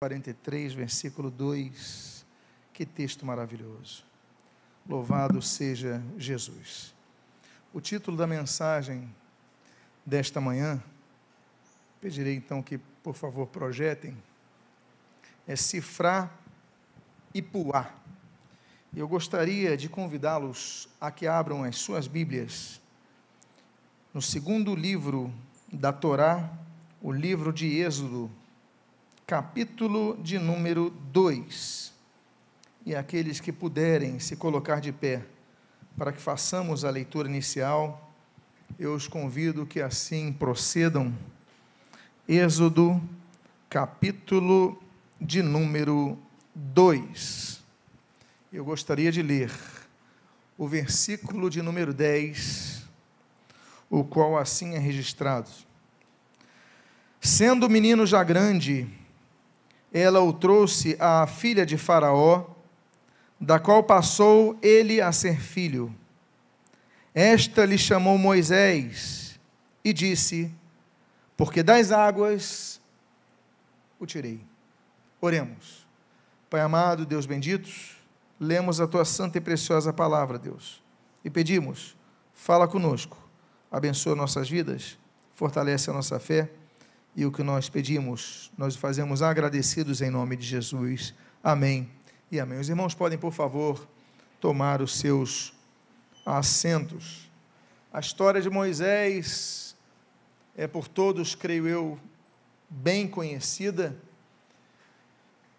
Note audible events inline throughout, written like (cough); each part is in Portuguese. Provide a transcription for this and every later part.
43, versículo 2. Que texto maravilhoso. Louvado seja Jesus. O título da mensagem desta manhã, pedirei então que, por favor, projetem, é Cifrar e Puá. Eu gostaria de convidá-los a que abram as suas Bíblias no segundo livro da Torá, o livro de Êxodo, capítulo de número 2. E aqueles que puderem se colocar de pé para que façamos a leitura inicial, eu os convido que assim procedam. Êxodo, capítulo de número 2. Eu gostaria de ler o versículo de número 10, o qual assim é registrado. Sendo o menino já grande, ela o trouxe à filha de Faraó, da qual passou ele a ser filho. Esta lhe chamou Moisés e disse: Porque das águas o tirei. Oremos. Pai amado, Deus bendito, lemos a tua santa e preciosa palavra, Deus, e pedimos: fala conosco, abençoa nossas vidas, fortalece a nossa fé e o que nós pedimos, nós fazemos agradecidos em nome de Jesus. Amém e amém. Os irmãos podem, por favor, tomar os seus assentos. A história de Moisés é por todos, creio eu, bem conhecida.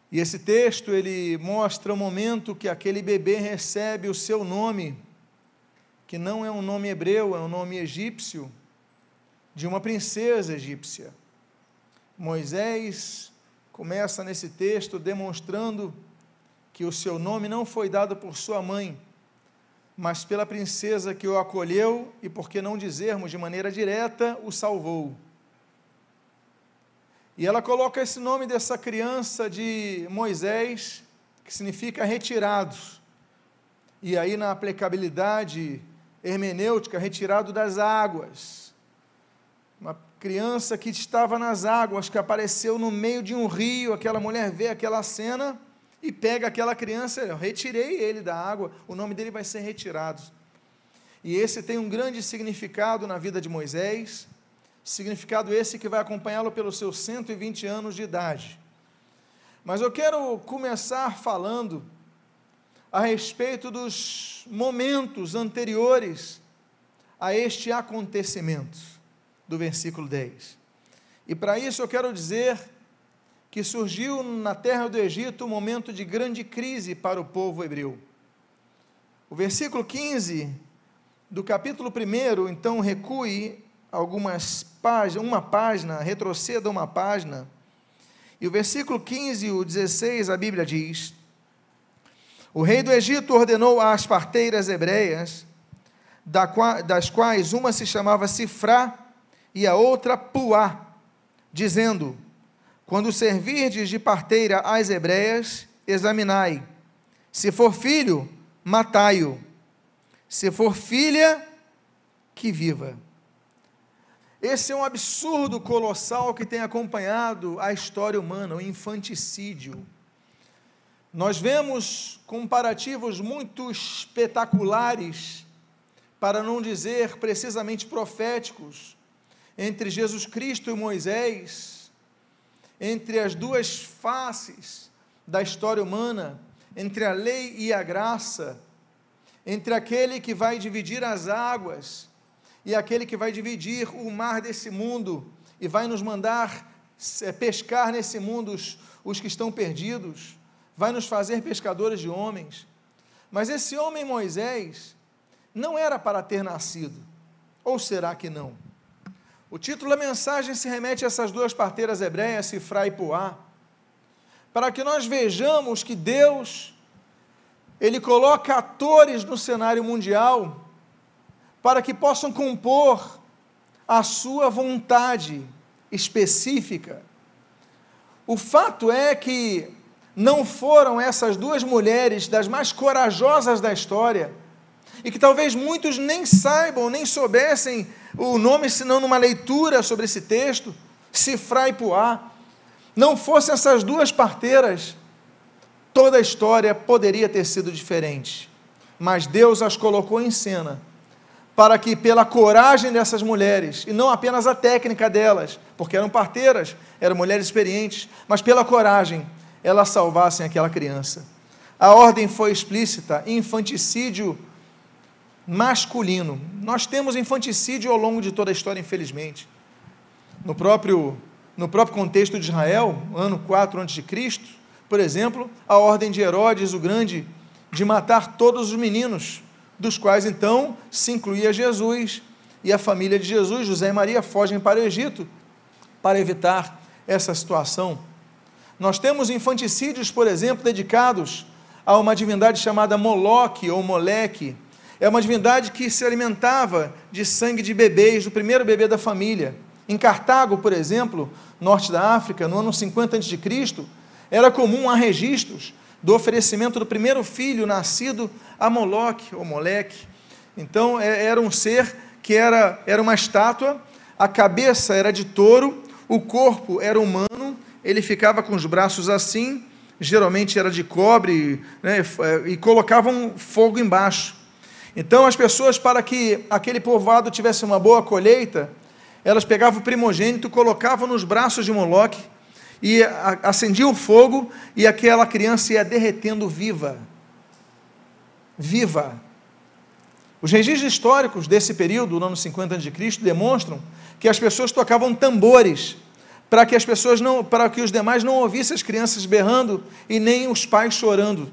E esse texto ele mostra o momento que aquele bebê recebe o seu nome, que não é um nome hebreu, é um nome egípcio, de uma princesa egípcia. Moisés começa nesse texto demonstrando que o seu nome não foi dado por sua mãe, mas pela princesa que o acolheu e, por que não dizermos de maneira direta, o salvou. E ela coloca esse nome dessa criança de Moisés, que significa retirados. E aí, na aplicabilidade hermenêutica, retirado das águas. Uma criança que estava nas águas, que apareceu no meio de um rio, aquela mulher vê aquela cena e pega aquela criança, eu retirei ele da água, o nome dele vai ser retirado. E esse tem um grande significado na vida de Moisés, significado esse que vai acompanhá-lo pelos seus 120 anos de idade. Mas eu quero começar falando a respeito dos momentos anteriores a este acontecimento do versículo 10. E para isso eu quero dizer que surgiu na terra do Egito um momento de grande crise para o povo hebreu. O versículo 15 do capítulo 1, então recue algumas páginas, uma página, retroceda uma página. E o versículo 15 o 16, a Bíblia diz: O rei do Egito ordenou às parteiras hebreias, das quais uma se chamava Sifrá e a outra Puá, dizendo: Quando servirdes de parteira às hebreias, examinai. Se for filho, matai-o. Se for filha, que viva. Esse é um absurdo colossal que tem acompanhado a história humana, o infanticídio. Nós vemos comparativos muito espetaculares, para não dizer precisamente proféticos, entre Jesus Cristo e Moisés, entre as duas faces da história humana, entre a lei e a graça, entre aquele que vai dividir as águas e aquele que vai dividir o mar desse mundo e vai nos mandar é, pescar nesse mundo os, os que estão perdidos, vai nos fazer pescadores de homens. Mas esse homem Moisés não era para ter nascido, ou será que não? O título da mensagem se remete a essas duas parteiras hebreias, Sifra e Puá, para que nós vejamos que Deus, Ele coloca atores no cenário mundial para que possam compor a sua vontade específica. O fato é que não foram essas duas mulheres das mais corajosas da história, e que talvez muitos nem saibam, nem soubessem o nome, senão numa leitura sobre esse texto, Sifra e Puá. não fossem essas duas parteiras, toda a história poderia ter sido diferente. Mas Deus as colocou em cena para que, pela coragem dessas mulheres, e não apenas a técnica delas, porque eram parteiras, eram mulheres experientes, mas pela coragem, elas salvassem aquela criança. A ordem foi explícita: infanticídio masculino. Nós temos infanticídio ao longo de toda a história, infelizmente. No próprio, no próprio contexto de Israel, ano 4 a.C., por exemplo, a ordem de Herodes o Grande de matar todos os meninos dos quais então se incluía Jesus e a família de Jesus, José e Maria, fogem para o Egito para evitar essa situação. Nós temos infanticídios, por exemplo, dedicados a uma divindade chamada Moloque ou Moleque. É uma divindade que se alimentava de sangue de bebês, do primeiro bebê da família. Em Cartago, por exemplo, norte da África, no ano 50 a.C., era comum há registros do oferecimento do primeiro filho nascido a Moloque, ou Moleque. Então, é, era um ser que era, era uma estátua, a cabeça era de touro, o corpo era humano, ele ficava com os braços assim, geralmente era de cobre, né, e colocavam fogo embaixo. Então, as pessoas, para que aquele povoado tivesse uma boa colheita, elas pegavam o primogênito, colocavam nos braços de Moloque, e acendia o fogo e aquela criança ia derretendo viva. Viva. Os registros históricos desse período, no ano 50 a.C., demonstram que as pessoas tocavam tambores para que as pessoas não, para que os demais não ouvissem as crianças berrando e nem os pais chorando.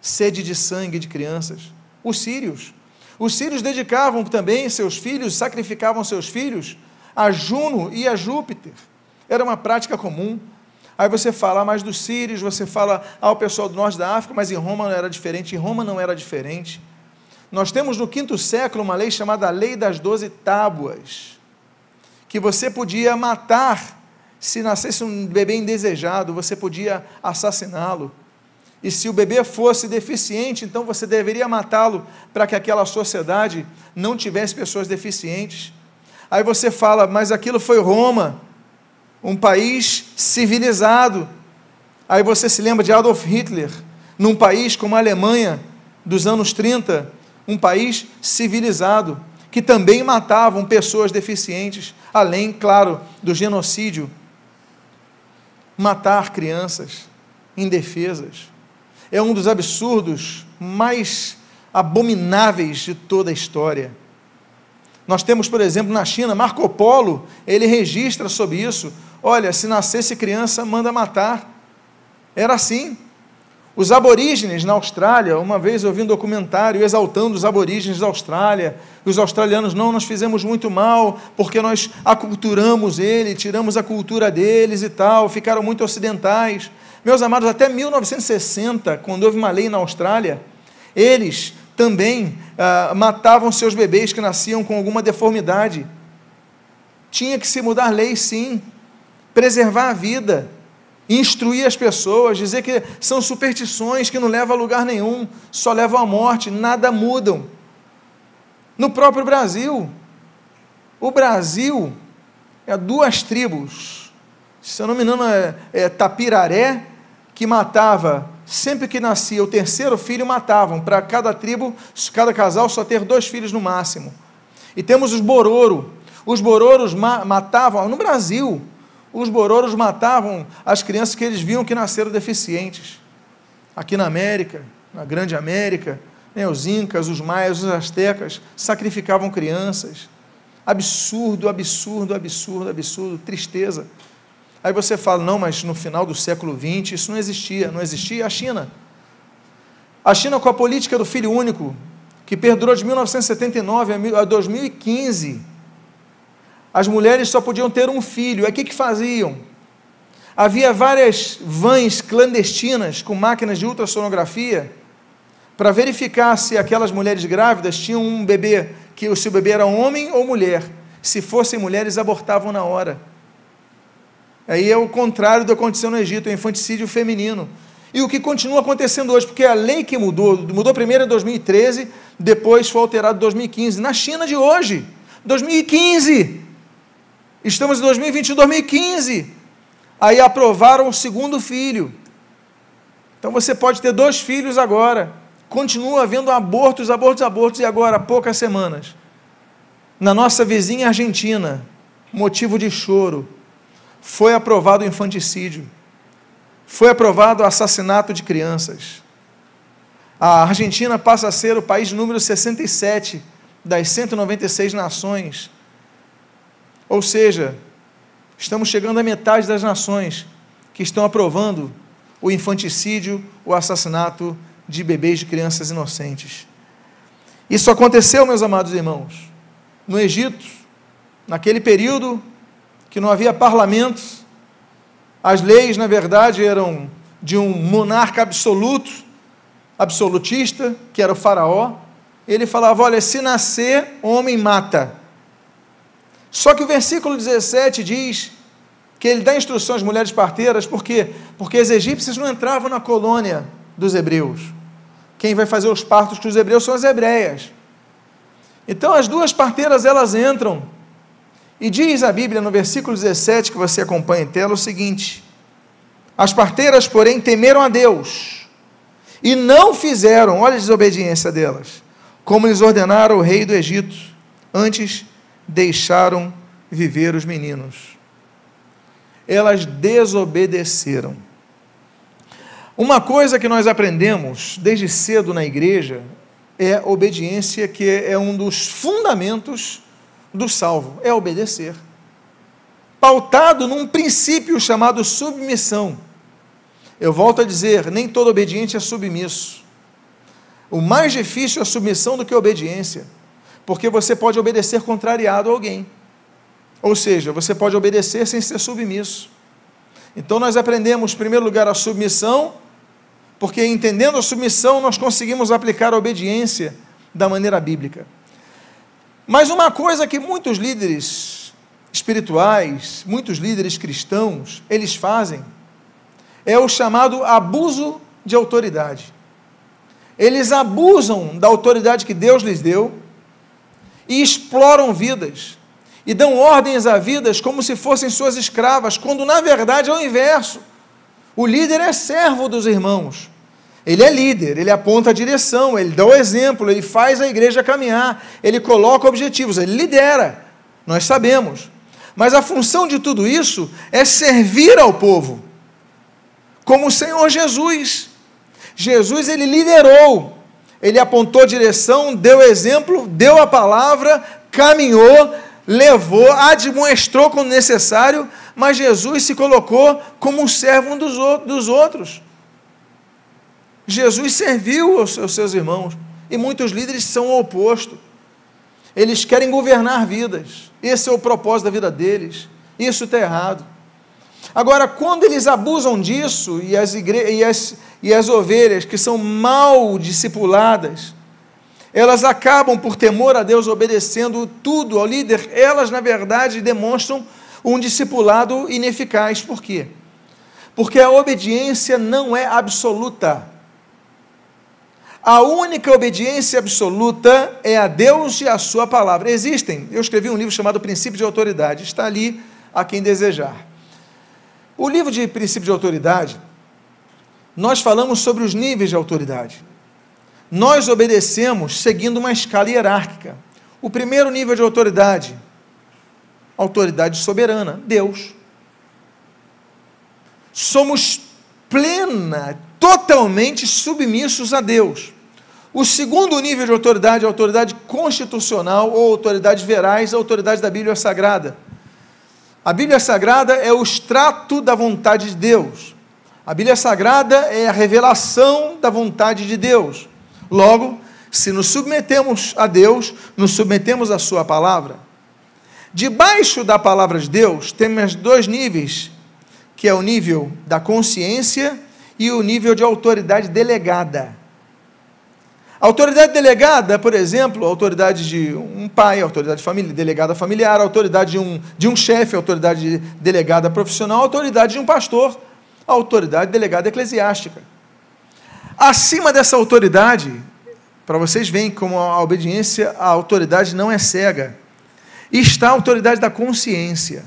Sede de sangue de crianças. Os sírios. Os sírios dedicavam também seus filhos, sacrificavam seus filhos a Juno e a Júpiter. Era uma prática comum. Aí você fala mais dos sírios, você fala ao pessoal do norte da África, mas em Roma não era diferente. Em Roma não era diferente. Nós temos no quinto século uma lei chamada Lei das Doze Tábuas, que você podia matar se nascesse um bebê indesejado, você podia assassiná-lo. E se o bebê fosse deficiente, então você deveria matá-lo para que aquela sociedade não tivesse pessoas deficientes. Aí você fala, mas aquilo foi Roma um país civilizado. Aí você se lembra de Adolf Hitler, num país como a Alemanha dos anos 30, um país civilizado, que também matavam pessoas deficientes, além, claro, do genocídio. Matar crianças indefesas é um dos absurdos mais abomináveis de toda a história. Nós temos, por exemplo, na China, Marco Polo, ele registra sobre isso Olha, se nascesse criança, manda matar. Era assim. Os aborígenes na Austrália, uma vez eu vi um documentário exaltando os aborígenes da Austrália, os australianos, não, nós fizemos muito mal, porque nós aculturamos ele, tiramos a cultura deles e tal, ficaram muito ocidentais. Meus amados, até 1960, quando houve uma lei na Austrália, eles também ah, matavam seus bebês que nasciam com alguma deformidade. Tinha que se mudar lei, sim preservar a vida, instruir as pessoas, dizer que são superstições que não levam a lugar nenhum, só levam à morte, nada mudam. No próprio Brasil, o Brasil é duas tribos, se eu não me engano, é, é Tapiraré, que matava, sempre que nascia o terceiro filho, matavam, para cada tribo, cada casal só ter dois filhos no máximo. E temos os Bororo, os Bororos ma matavam, no Brasil, os bororos matavam as crianças que eles viam que nasceram deficientes. Aqui na América, na Grande América, né, os incas, os maias, os astecas sacrificavam crianças. Absurdo, absurdo, absurdo, absurdo, tristeza. Aí você fala, não, mas no final do século XX isso não existia. Não existia a China. A China, com a política do filho único, que perdurou de 1979 a 2015, as mulheres só podiam ter um filho. Aí o que, que faziam? Havia várias vãs clandestinas com máquinas de ultrassonografia para verificar se aquelas mulheres grávidas tinham um bebê, que se o bebê era homem ou mulher. Se fossem mulheres, abortavam na hora. Aí é o contrário do que aconteceu no Egito, o infanticídio feminino. E o que continua acontecendo hoje, porque a lei que mudou, mudou primeiro em 2013, depois foi alterado em 2015. Na China de hoje, 2015, Estamos em 2020, 2015. Aí aprovaram o segundo filho. Então você pode ter dois filhos agora. Continua havendo abortos, abortos, abortos, e agora, há poucas semanas, na nossa vizinha Argentina, motivo de choro, foi aprovado o infanticídio, foi aprovado o assassinato de crianças. A Argentina passa a ser o país número 67 das 196 nações. Ou seja, estamos chegando à metade das nações que estão aprovando o infanticídio, o assassinato de bebês, de crianças inocentes. Isso aconteceu, meus amados irmãos, no Egito, naquele período que não havia parlamentos, as leis, na verdade, eram de um monarca absoluto, absolutista, que era o Faraó. Ele falava: Olha, se nascer, homem mata. Só que o versículo 17 diz que ele dá instruções às mulheres parteiras, por quê? Porque as egípcias não entravam na colônia dos hebreus. Quem vai fazer os partos com os hebreus são as hebreias. Então as duas parteiras elas entram. E diz a Bíblia no versículo 17 que você acompanha em tela o seguinte: As parteiras, porém, temeram a Deus e não fizeram, olha a desobediência delas, como lhes ordenara o rei do Egito. Antes deixaram viver os meninos elas desobedeceram. Uma coisa que nós aprendemos desde cedo na igreja é obediência, que é um dos fundamentos do salvo, é obedecer. Pautado num princípio chamado submissão. Eu volto a dizer, nem todo obediente é submisso. O mais difícil é a submissão do que a obediência, porque você pode obedecer contrariado a alguém. Ou seja, você pode obedecer sem ser submisso. Então nós aprendemos, em primeiro lugar, a submissão, porque entendendo a submissão, nós conseguimos aplicar a obediência da maneira bíblica. Mas uma coisa que muitos líderes espirituais, muitos líderes cristãos, eles fazem, é o chamado abuso de autoridade. Eles abusam da autoridade que Deus lhes deu e exploram vidas e dão ordens a vidas como se fossem suas escravas, quando na verdade é o inverso. O líder é servo dos irmãos. Ele é líder, ele aponta a direção, ele dá o exemplo, ele faz a igreja caminhar, ele coloca objetivos, ele lidera. Nós sabemos. Mas a função de tudo isso é servir ao povo. Como o Senhor Jesus. Jesus ele liderou, ele apontou direção, deu exemplo, deu a palavra, caminhou, levou, admoestrou quando necessário, mas Jesus se colocou como um servo um dos, dos outros. Jesus serviu aos seus irmãos, e muitos líderes são o oposto. Eles querem governar vidas, esse é o propósito da vida deles, isso está errado. Agora, quando eles abusam disso, e as, igre... e, as... e as ovelhas que são mal discipuladas, elas acabam, por temor a Deus, obedecendo tudo ao líder, elas, na verdade, demonstram um discipulado ineficaz. Por quê? Porque a obediência não é absoluta. A única obediência absoluta é a Deus e a Sua palavra. Existem, eu escrevi um livro chamado Princípio de Autoridade, está ali a quem desejar. O livro de Princípio de Autoridade, nós falamos sobre os níveis de autoridade nós obedecemos seguindo uma escala hierárquica. O primeiro nível de autoridade, autoridade soberana, Deus. Somos plena, totalmente submissos a Deus. O segundo nível de autoridade é a autoridade constitucional ou autoridade verais, a autoridade da Bíblia Sagrada. A Bíblia Sagrada é o extrato da vontade de Deus. A Bíblia Sagrada é a revelação da vontade de Deus. Logo, se nos submetemos a Deus, nos submetemos à Sua palavra. Debaixo da palavra de Deus, temos dois níveis, que é o nível da consciência e o nível de autoridade delegada. A autoridade delegada, por exemplo, a autoridade de um pai, a autoridade família, delegada familiar, a autoridade de um, de um chefe, a autoridade delegada profissional, a autoridade de um pastor, a autoridade delegada eclesiástica. Acima dessa autoridade, para vocês verem como a obediência à autoridade não é cega, está a autoridade da consciência.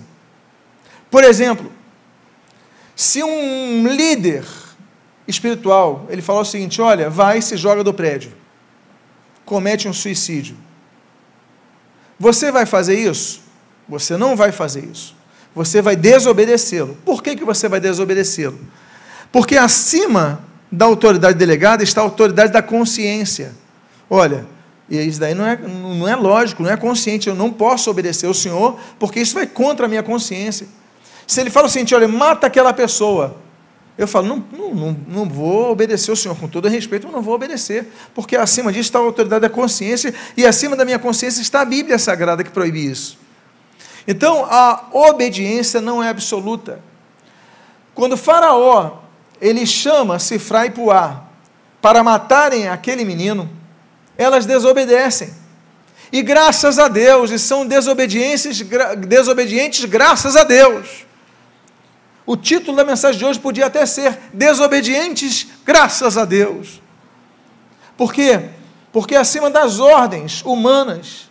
Por exemplo, Se um líder espiritual, ele falou o seguinte: olha, vai e se joga do prédio, comete um suicídio. Você vai fazer isso? Você não vai fazer isso. Você vai desobedecê-lo. Por que, que você vai desobedecê-lo? Porque acima da autoridade delegada está a autoridade da consciência. Olha, e isso daí não é, não é lógico, não é consciente. Eu não posso obedecer ao Senhor, porque isso vai contra a minha consciência. Se ele fala o seguinte, olha, mata aquela pessoa, eu falo, não, não, não, não vou obedecer ao Senhor, com todo respeito, eu não vou obedecer, porque acima disso está a autoridade da consciência, e acima da minha consciência está a Bíblia Sagrada que proíbe isso. Então, a obediência não é absoluta. Quando Faraó, ele chama Sifra e Puá para matarem aquele menino, elas desobedecem. E graças a Deus, e são desobedientes, desobedientes graças a Deus. O título da mensagem de hoje podia até ser Desobedientes graças a Deus. Por quê? Porque acima das ordens humanas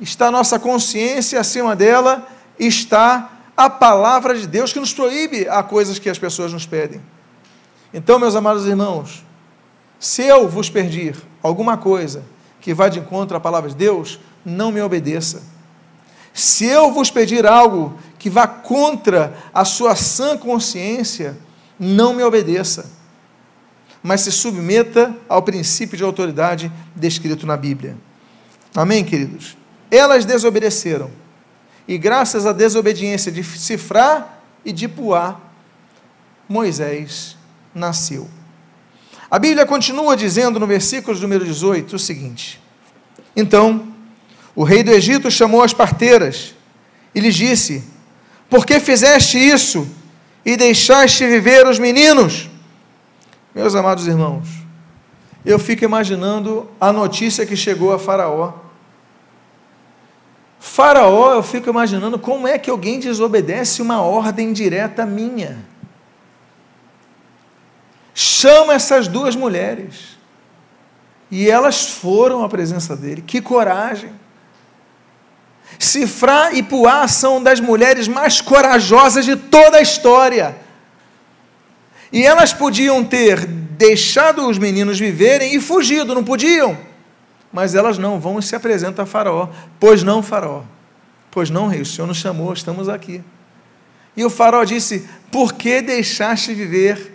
está a nossa consciência, acima dela está a palavra de Deus que nos proíbe a coisas que as pessoas nos pedem. Então, meus amados irmãos, se eu vos pedir alguma coisa que vá de encontro à palavra de Deus, não me obedeça. Se eu vos pedir algo que vá contra a sua sã consciência, não me obedeça, mas se submeta ao princípio de autoridade descrito na Bíblia. Amém, queridos? Elas desobedeceram, e graças à desobediência de Cifrar e de Puá, Moisés nasceu. A Bíblia continua dizendo no versículo número 18 o seguinte: Então, o rei do Egito chamou as parteiras e lhes disse: por que fizeste isso e deixaste viver os meninos? Meus amados irmãos, eu fico imaginando a notícia que chegou a Faraó. Faraó, eu fico imaginando como é que alguém desobedece uma ordem direta minha. Chama essas duas mulheres. E elas foram à presença dele. Que coragem! Cifrá e Puá são das mulheres mais corajosas de toda a história. E elas podiam ter deixado os meninos viverem e fugido, não podiam. Mas elas não vão e se apresentam a Faraó. Pois não, Faraó. Pois não, rei, o Senhor nos chamou, estamos aqui. E o Faraó disse: Por que deixaste viver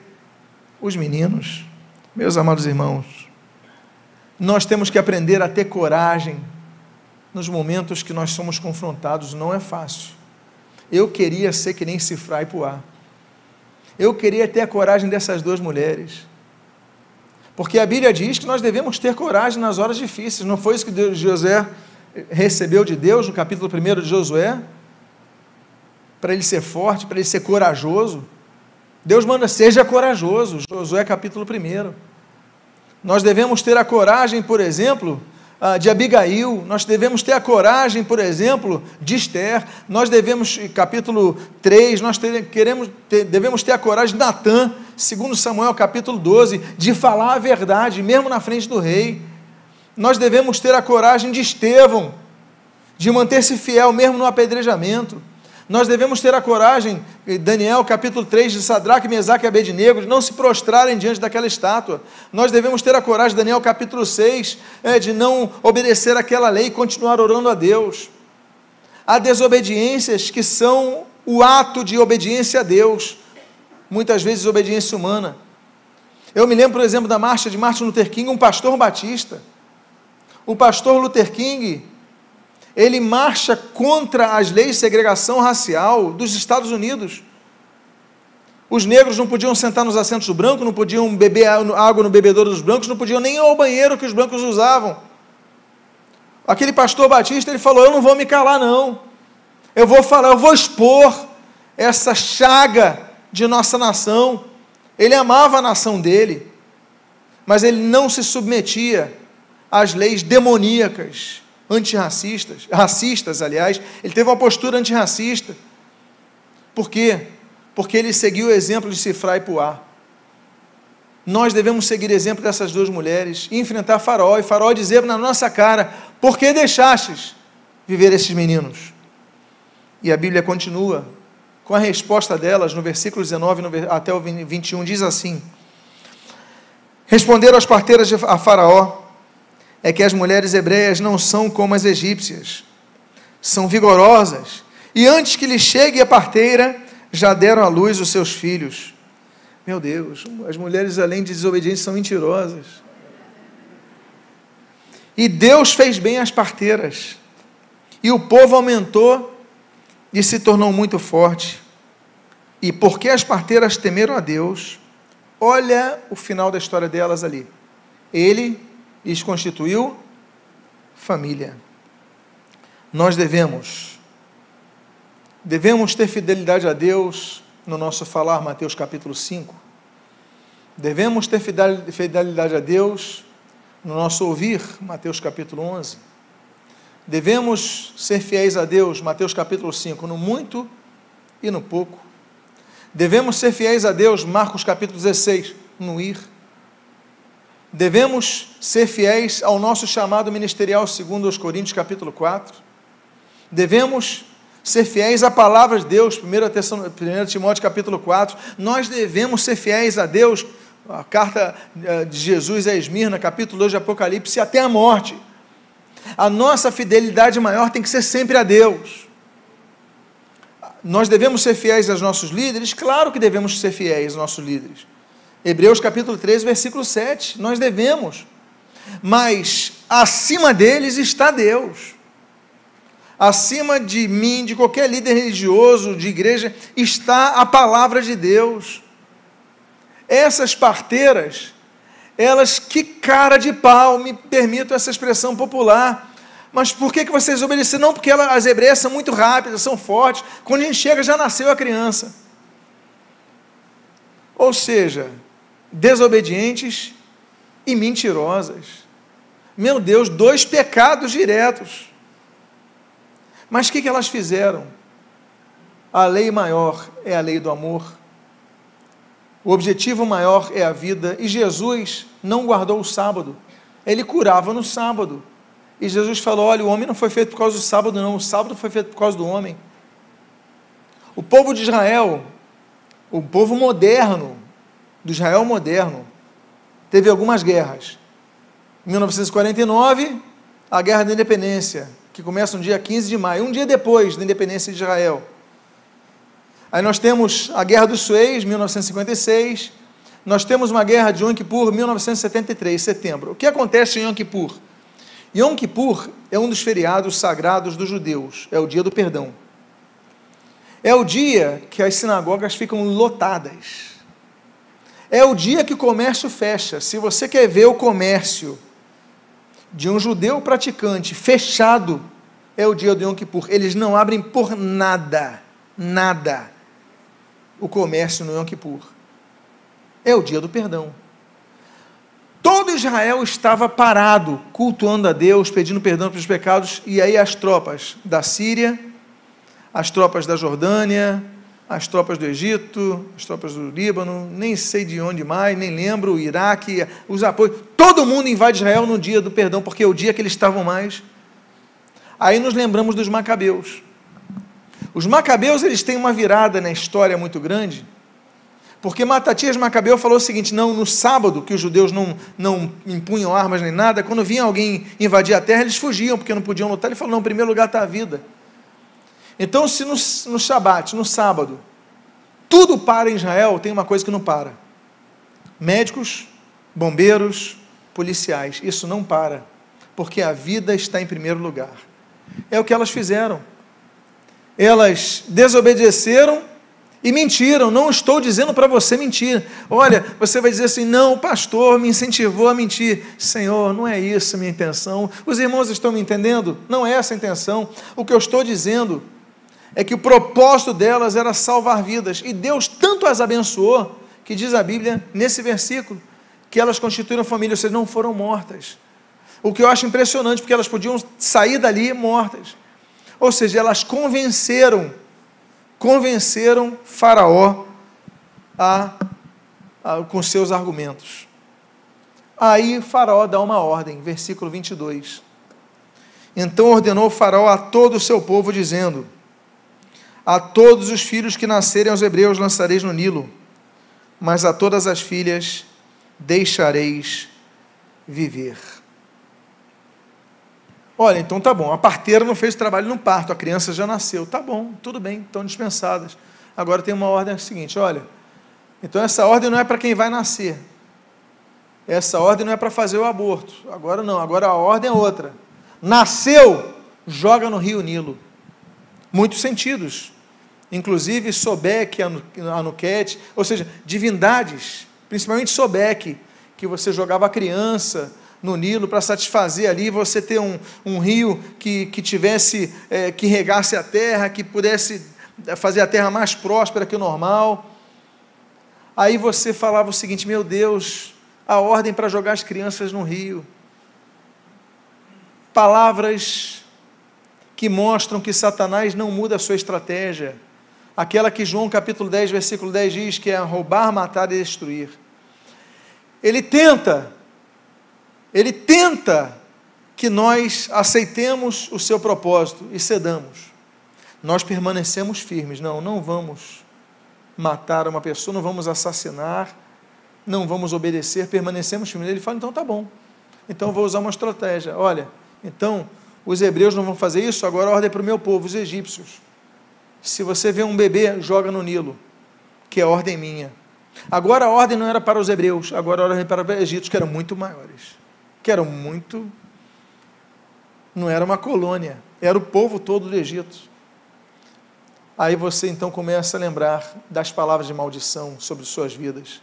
os meninos? Meus amados irmãos, nós temos que aprender a ter coragem nos momentos que nós somos confrontados, não é fácil. Eu queria ser que nem Cifra e Puá. Eu queria ter a coragem dessas duas mulheres. Porque a Bíblia diz que nós devemos ter coragem nas horas difíceis. Não foi isso que José recebeu de Deus no capítulo 1 de Josué? Para ele ser forte, para ele ser corajoso. Deus manda, seja corajoso. Josué capítulo 1. Nós devemos ter a coragem, por exemplo, de Abigail, nós devemos ter a coragem, por exemplo, de Esther, nós devemos, capítulo 3, nós ter, queremos, ter, devemos ter a coragem de Natã, segundo Samuel capítulo 12, de falar a verdade, mesmo na frente do rei. Nós devemos ter a coragem de Estevão, de manter-se fiel mesmo no apedrejamento. Nós devemos ter a coragem, Daniel capítulo 3, de Sadraque, Mesaque e Abednego, de não se prostrarem diante daquela estátua. Nós devemos ter a coragem, Daniel capítulo 6, é, de não obedecer aquela lei e continuar orando a Deus. Há desobediências que são o ato de obediência a Deus, muitas vezes obediência humana. Eu me lembro, por exemplo, da marcha de Martin Luther King, um pastor batista. O pastor Luther King, ele marcha contra as leis de segregação racial dos Estados Unidos. Os negros não podiam sentar nos assentos do branco, não podiam beber água no bebedouro dos brancos, não podiam nem ir ao banheiro que os brancos usavam. Aquele pastor batista, ele falou: Eu não vou me calar, não. Eu vou falar, eu vou expor essa chaga de nossa nação. Ele amava a nação dele, mas ele não se submetia às leis demoníacas antirracistas, racistas, aliás, ele teve uma postura antirracista. Por quê? Porque ele seguiu o exemplo de Cifra e Puá. Nós devemos seguir o exemplo dessas duas mulheres e enfrentar Faraó, e Faraó dizer na nossa cara: por que deixastes viver esses meninos? E a Bíblia continua com a resposta delas, no versículo 19 até o 21, diz assim: Responderam as parteiras a Faraó: É que as mulheres hebreias não são como as egípcias, são vigorosas, e antes que lhe chegue a parteira, já deram à luz os seus filhos. Meu Deus, as mulheres, além de desobedientes, são mentirosas. E Deus fez bem as parteiras, e o povo aumentou e se tornou muito forte. E porque as parteiras temeram a Deus, olha o final da história delas ali. Ele lhes constituiu família. Nós devemos, devemos ter fidelidade a Deus no nosso falar, Mateus capítulo 5. Devemos ter fidelidade a Deus no nosso ouvir, Mateus capítulo 11 Devemos ser fiéis a Deus, Mateus capítulo 5, no muito e no pouco. Devemos ser fiéis a Deus, Marcos capítulo 16, no ir. Devemos ser fiéis ao nosso chamado ministerial, segundo os Coríntios capítulo 4. Devemos ser fiéis à palavra de Deus, 1 Timóteo capítulo 4. Nós devemos ser fiéis a Deus, a carta eh, de Jesus a Esmirna, capítulo 2 de Apocalipse, até a morte a nossa fidelidade maior tem que ser sempre a Deus. Nós devemos ser fiéis aos nossos líderes? Claro que devemos ser fiéis aos nossos líderes. Hebreus capítulo 13, versículo 7. Nós devemos. Mas acima deles está Deus. Acima de mim, de qualquer líder religioso, de igreja, está a palavra de Deus. Essas parteiras, elas, que cara de pau, me permito essa expressão popular. Mas por que, que vocês obedeceram? Não, porque elas, as hebreias são muito rápidas, são fortes. Quando a gente chega, já nasceu a criança. Ou seja, desobedientes e mentirosas. Meu Deus, dois pecados diretos. Mas o que, que elas fizeram? A lei maior é a lei do amor. O objetivo maior é a vida. E Jesus não guardou o sábado. Ele curava no sábado. E Jesus falou: olha, o homem não foi feito por causa do sábado, não. O sábado foi feito por causa do homem. O povo de Israel, o povo moderno, do Israel moderno, teve algumas guerras. Em 1949, a Guerra da Independência, que começa no dia 15 de maio, um dia depois da independência de Israel. Aí nós temos a Guerra dos Suez, 1956. Nós temos uma guerra de Yom Kippur, 1973, setembro. O que acontece em Yom Kippur? Yom Kippur é um dos feriados sagrados dos judeus, é o dia do perdão. É o dia que as sinagogas ficam lotadas. É o dia que o comércio fecha. Se você quer ver o comércio de um judeu praticante fechado, é o dia do Yom Kippur. Eles não abrem por nada, nada o comércio no Yom Kippur. É o dia do perdão. Todo Israel estava parado, cultuando a Deus, pedindo perdão pelos pecados, e aí as tropas da Síria, as tropas da Jordânia, as tropas do Egito, as tropas do Líbano, nem sei de onde mais, nem lembro, o Iraque, os apoios, todo mundo invade Israel no dia do perdão, porque é o dia que eles estavam mais. Aí nos lembramos dos macabeus. Os macabeus eles têm uma virada na história muito grande, porque Matatias Macabeu falou o seguinte: não, no sábado, que os judeus não, não impunham armas nem nada, quando vinha alguém invadir a terra, eles fugiam, porque não podiam lutar. Ele falou: não, em primeiro lugar está a vida. Então, se no, no Shabat, no sábado, tudo para em Israel, tem uma coisa que não para: médicos, bombeiros, policiais. Isso não para, porque a vida está em primeiro lugar. É o que elas fizeram elas desobedeceram e mentiram. Não estou dizendo para você mentir. Olha, você vai dizer assim: não, o pastor me incentivou a mentir. Senhor, não é isso a minha intenção. Os irmãos estão me entendendo? Não é essa a intenção. O que eu estou dizendo é que o propósito delas era salvar vidas. E Deus tanto as abençoou, que diz a Bíblia, nesse versículo, que elas constituíram família, ou seja, não foram mortas. O que eu acho impressionante, porque elas podiam sair dali mortas. Ou seja, elas convenceram, convenceram Faraó a, a, com seus argumentos. Aí Faraó dá uma ordem, versículo 22. Então ordenou Faraó a todo o seu povo, dizendo: A todos os filhos que nascerem aos hebreus lançareis no Nilo, mas a todas as filhas deixareis viver. Olha, então tá bom, a parteira não fez o trabalho no parto, a criança já nasceu. Tá bom, tudo bem, estão dispensadas. Agora tem uma ordem seguinte: olha, então essa ordem não é para quem vai nascer. Essa ordem não é para fazer o aborto. Agora não, agora a ordem é outra. Nasceu, joga no rio Nilo. Muitos sentidos inclusive Sobek, Anuket, ou seja, divindades, principalmente Sobek, que você jogava a criança no Nilo para satisfazer ali, você ter um, um rio que, que tivesse, é, que regasse a terra, que pudesse é, fazer a terra mais próspera que o normal. Aí você falava o seguinte: meu Deus, a ordem para jogar as crianças no rio. Palavras que mostram que Satanás não muda a sua estratégia aquela que João capítulo 10, versículo 10 diz que é roubar, matar e destruir. Ele tenta, ele tenta que nós aceitemos o seu propósito e cedamos. Nós permanecemos firmes, não, não vamos matar uma pessoa, não vamos assassinar, não vamos obedecer, permanecemos firmes. Ele fala, então tá bom, então vou usar uma estratégia. Olha, então os hebreus não vão fazer isso, agora ordem é para o meu povo, os egípcios. Se você vê um bebê, joga no Nilo, que é ordem minha. Agora a ordem não era para os hebreus, agora a ordem era para os egípcios, que eram muito maiores, que eram muito. Não era uma colônia, era o povo todo do Egito. Aí você então começa a lembrar das palavras de maldição sobre suas vidas.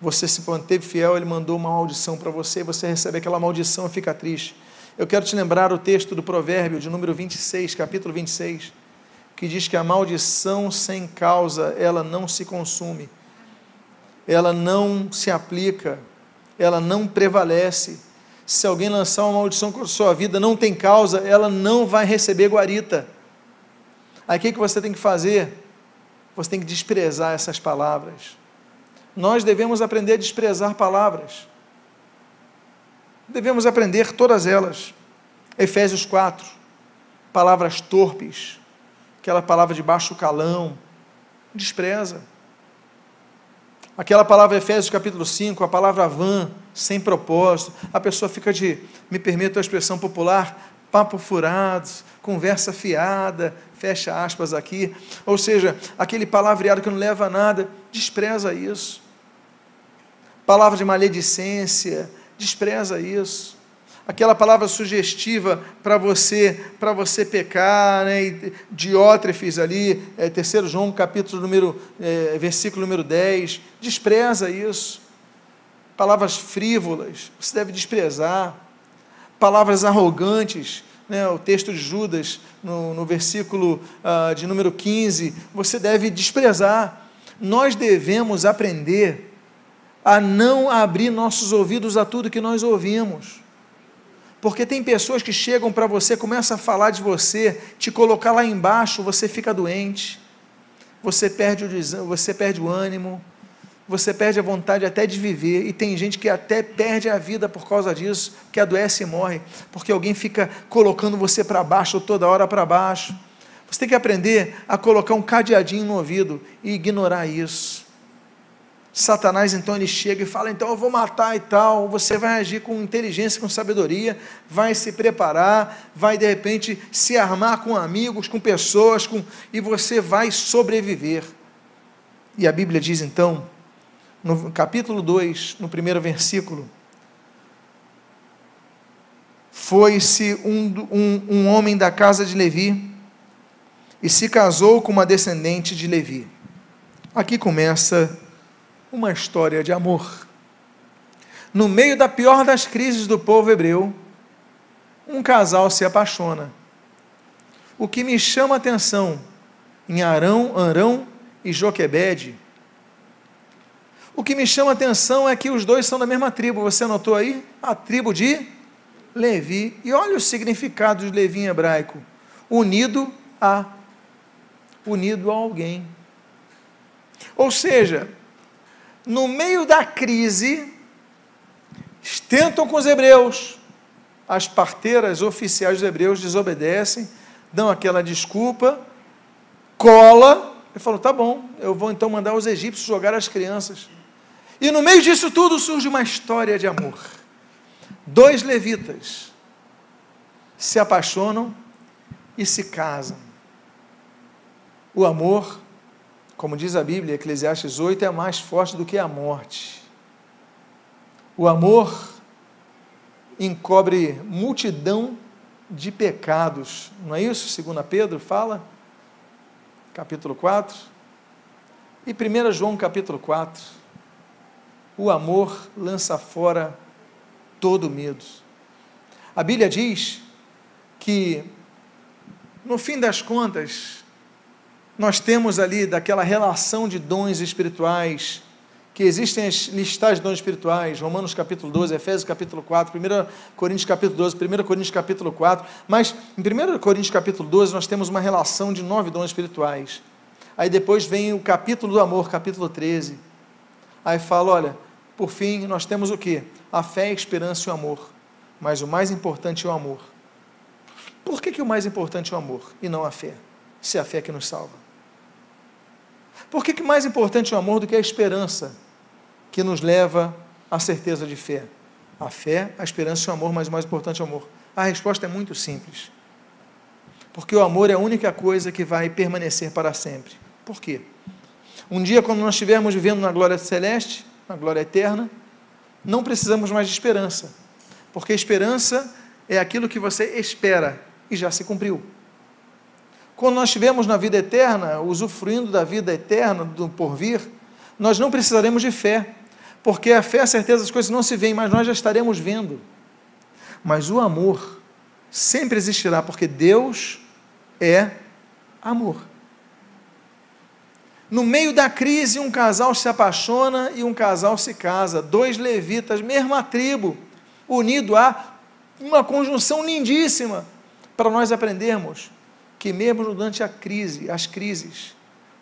Você se manteve fiel, ele mandou uma maldição para você, você recebe aquela maldição e fica triste. Eu quero te lembrar o texto do Provérbio de número 26, capítulo 26 que diz que a maldição sem causa, ela não se consume, ela não se aplica, ela não prevalece. Se alguém lançar uma maldição contra a sua vida, não tem causa, ela não vai receber guarita. Aí o que, que você tem que fazer? Você tem que desprezar essas palavras. Nós devemos aprender a desprezar palavras. Devemos aprender todas elas. Efésios 4. Palavras torpes, aquela palavra de baixo calão, despreza. Aquela palavra Efésios capítulo 5, a palavra van, sem propósito, a pessoa fica de, me permito a expressão popular, papo furado, conversa fiada, fecha aspas aqui, ou seja, aquele palavreado que não leva a nada, despreza isso. Palavra de maledicência, despreza isso aquela palavra sugestiva para você para você pecar, né? diótrefes ali, é, terceiro João, capítulo número, é, versículo número 10, despreza isso. Palavras frívolas, você deve desprezar. Palavras arrogantes, né? o texto de Judas, no, no versículo uh, de número 15, você deve desprezar. Nós devemos aprender a não abrir nossos ouvidos a tudo que nós ouvimos. Porque tem pessoas que chegam para você, começam a falar de você, te colocar lá embaixo, você fica doente, você perde o, você perde o ânimo, você perde a vontade até de viver, e tem gente que até perde a vida por causa disso, que adoece e morre, porque alguém fica colocando você para baixo, toda hora para baixo. Você tem que aprender a colocar um cadeadinho no ouvido e ignorar isso. Satanás então ele chega e fala: então eu vou matar e tal. Você vai agir com inteligência, com sabedoria, vai se preparar, vai de repente se armar com amigos, com pessoas, com... e você vai sobreviver. E a Bíblia diz então, no capítulo 2, no primeiro versículo: Foi-se um, um, um homem da casa de Levi e se casou com uma descendente de Levi. Aqui começa uma história de amor. No meio da pior das crises do povo hebreu, um casal se apaixona. O que me chama a atenção em Arão, Arão e Joquebede, o que me chama a atenção é que os dois são da mesma tribo. Você anotou aí? A tribo de Levi. E olha o significado de Levi em hebraico: unido a unido a alguém. Ou seja, no meio da crise, tentam com os hebreus. As parteiras oficiais dos hebreus desobedecem, dão aquela desculpa, cola. Ele falou: tá bom, eu vou então mandar os egípcios jogar as crianças. E no meio disso tudo surge uma história de amor. Dois levitas se apaixonam e se casam. O amor, como diz a Bíblia, Eclesiastes 8, é mais forte do que a morte. O amor encobre multidão de pecados, não é isso? Segundo Pedro fala, capítulo 4. E 1 João capítulo 4. O amor lança fora todo medo. A Bíblia diz que, no fim das contas, nós temos ali daquela relação de dons espirituais, que existem as listas de dons espirituais, Romanos capítulo 12, Efésios capítulo 4, 1 Coríntios capítulo 12, 1 Coríntios capítulo 4, mas em 1 Coríntios capítulo 12 nós temos uma relação de nove dons espirituais. Aí depois vem o capítulo do amor, capítulo 13. Aí fala, olha, por fim, nós temos o que? A fé, a esperança e o amor. Mas o mais importante é o amor. Por que, que o mais importante é o amor e não a fé? Se é a fé que nos salva. Por que, que mais importante é o amor do que a esperança que nos leva à certeza de fé? A fé, a esperança e o amor, mas o mais importante é o amor. A resposta é muito simples. Porque o amor é a única coisa que vai permanecer para sempre. Por quê? Um dia, quando nós estivermos vivendo na glória celeste, na glória eterna, não precisamos mais de esperança. Porque esperança é aquilo que você espera e já se cumpriu. Quando nós estivermos na vida eterna, usufruindo da vida eterna, do porvir, nós não precisaremos de fé, porque a fé a certeza das coisas não se veem, mas nós já estaremos vendo. Mas o amor sempre existirá, porque Deus é amor. No meio da crise, um casal se apaixona e um casal se casa. Dois levitas, mesma tribo, unido a uma conjunção lindíssima para nós aprendermos que mesmo durante a crise, as crises,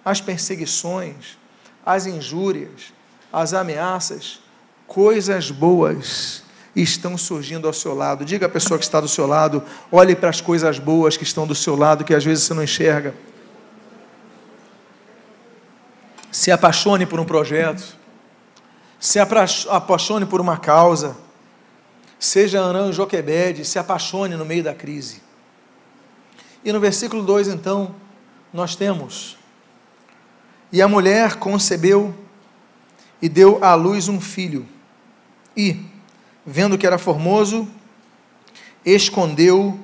as perseguições, as injúrias, as ameaças, coisas boas estão surgindo ao seu lado. Diga à pessoa que está do seu lado, olhe para as coisas boas que estão do seu lado, que às vezes você não enxerga. Se apaixone por um projeto, se apaixone por uma causa, seja Anã Joquebede, se apaixone no meio da crise. E no versículo 2, então, nós temos: E a mulher concebeu e deu à luz um filho, e, vendo que era formoso, escondeu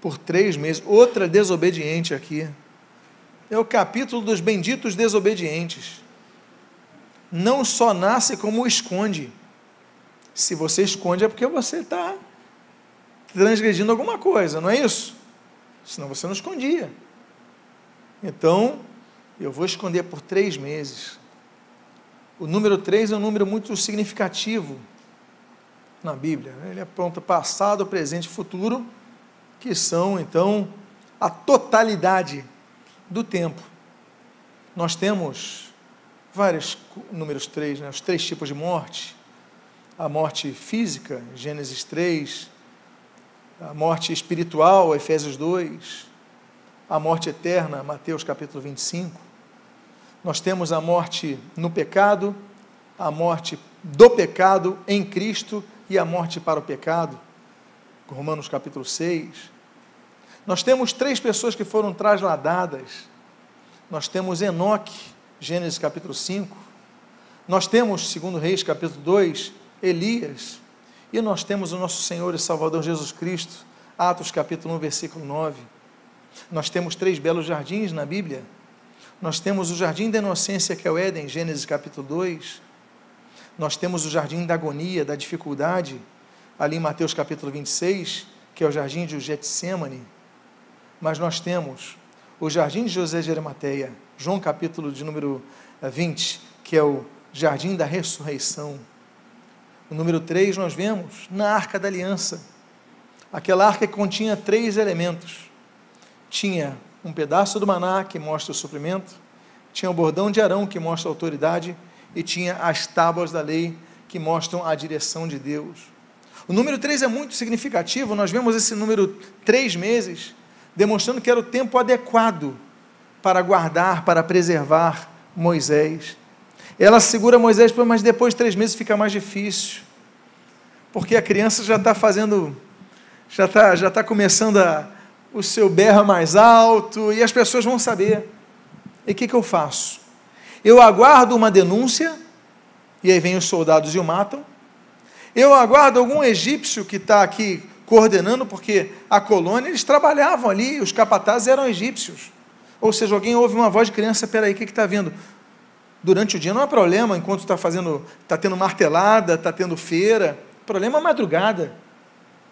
por três meses. Outra desobediente aqui. É o capítulo dos benditos desobedientes. Não só nasce como esconde. Se você esconde é porque você está transgredindo alguma coisa, não é isso? Senão você não escondia. Então, eu vou esconder por três meses. O número três é um número muito significativo na Bíblia. Ele aponta passado, presente e futuro, que são, então, a totalidade do tempo. Nós temos vários números três, né? os três tipos de morte. A morte física, Gênesis 3, a morte espiritual, Efésios 2, a morte eterna, Mateus capítulo 25. Nós temos a morte no pecado, a morte do pecado em Cristo e a morte para o pecado, Romanos capítulo 6. Nós temos três pessoas que foram trasladadas. Nós temos Enoque, Gênesis capítulo 5. Nós temos, segundo Reis capítulo 2, Elias, e nós temos o nosso Senhor e Salvador Jesus Cristo, Atos capítulo 1, versículo 9. Nós temos três belos jardins na Bíblia. Nós temos o jardim da inocência, que é o Éden, Gênesis capítulo 2. Nós temos o jardim da agonia, da dificuldade, ali em Mateus capítulo 26, que é o jardim de Getsemane. Mas nós temos o jardim de José de Arimateia, João capítulo de número 20, que é o jardim da ressurreição. O número 3 nós vemos na Arca da Aliança. Aquela arca que continha três elementos. Tinha um pedaço do maná, que mostra o suprimento, tinha o bordão de Arão, que mostra a autoridade, e tinha as tábuas da lei, que mostram a direção de Deus. O número 3 é muito significativo, nós vemos esse número três meses, demonstrando que era o tempo adequado para guardar, para preservar Moisés. Ela segura Moisés, mas depois de três meses fica mais difícil, porque a criança já está fazendo, já está já tá começando a, o seu berra mais alto e as pessoas vão saber. E o que, que eu faço? Eu aguardo uma denúncia, e aí vem os soldados e o matam. Eu aguardo algum egípcio que está aqui coordenando, porque a colônia, eles trabalhavam ali, os capatazes eram egípcios. Ou seja, alguém ouve uma voz de criança, peraí, o que está vindo? Durante o dia não há problema, enquanto está fazendo, está tendo martelada, está tendo feira. O problema é madrugada.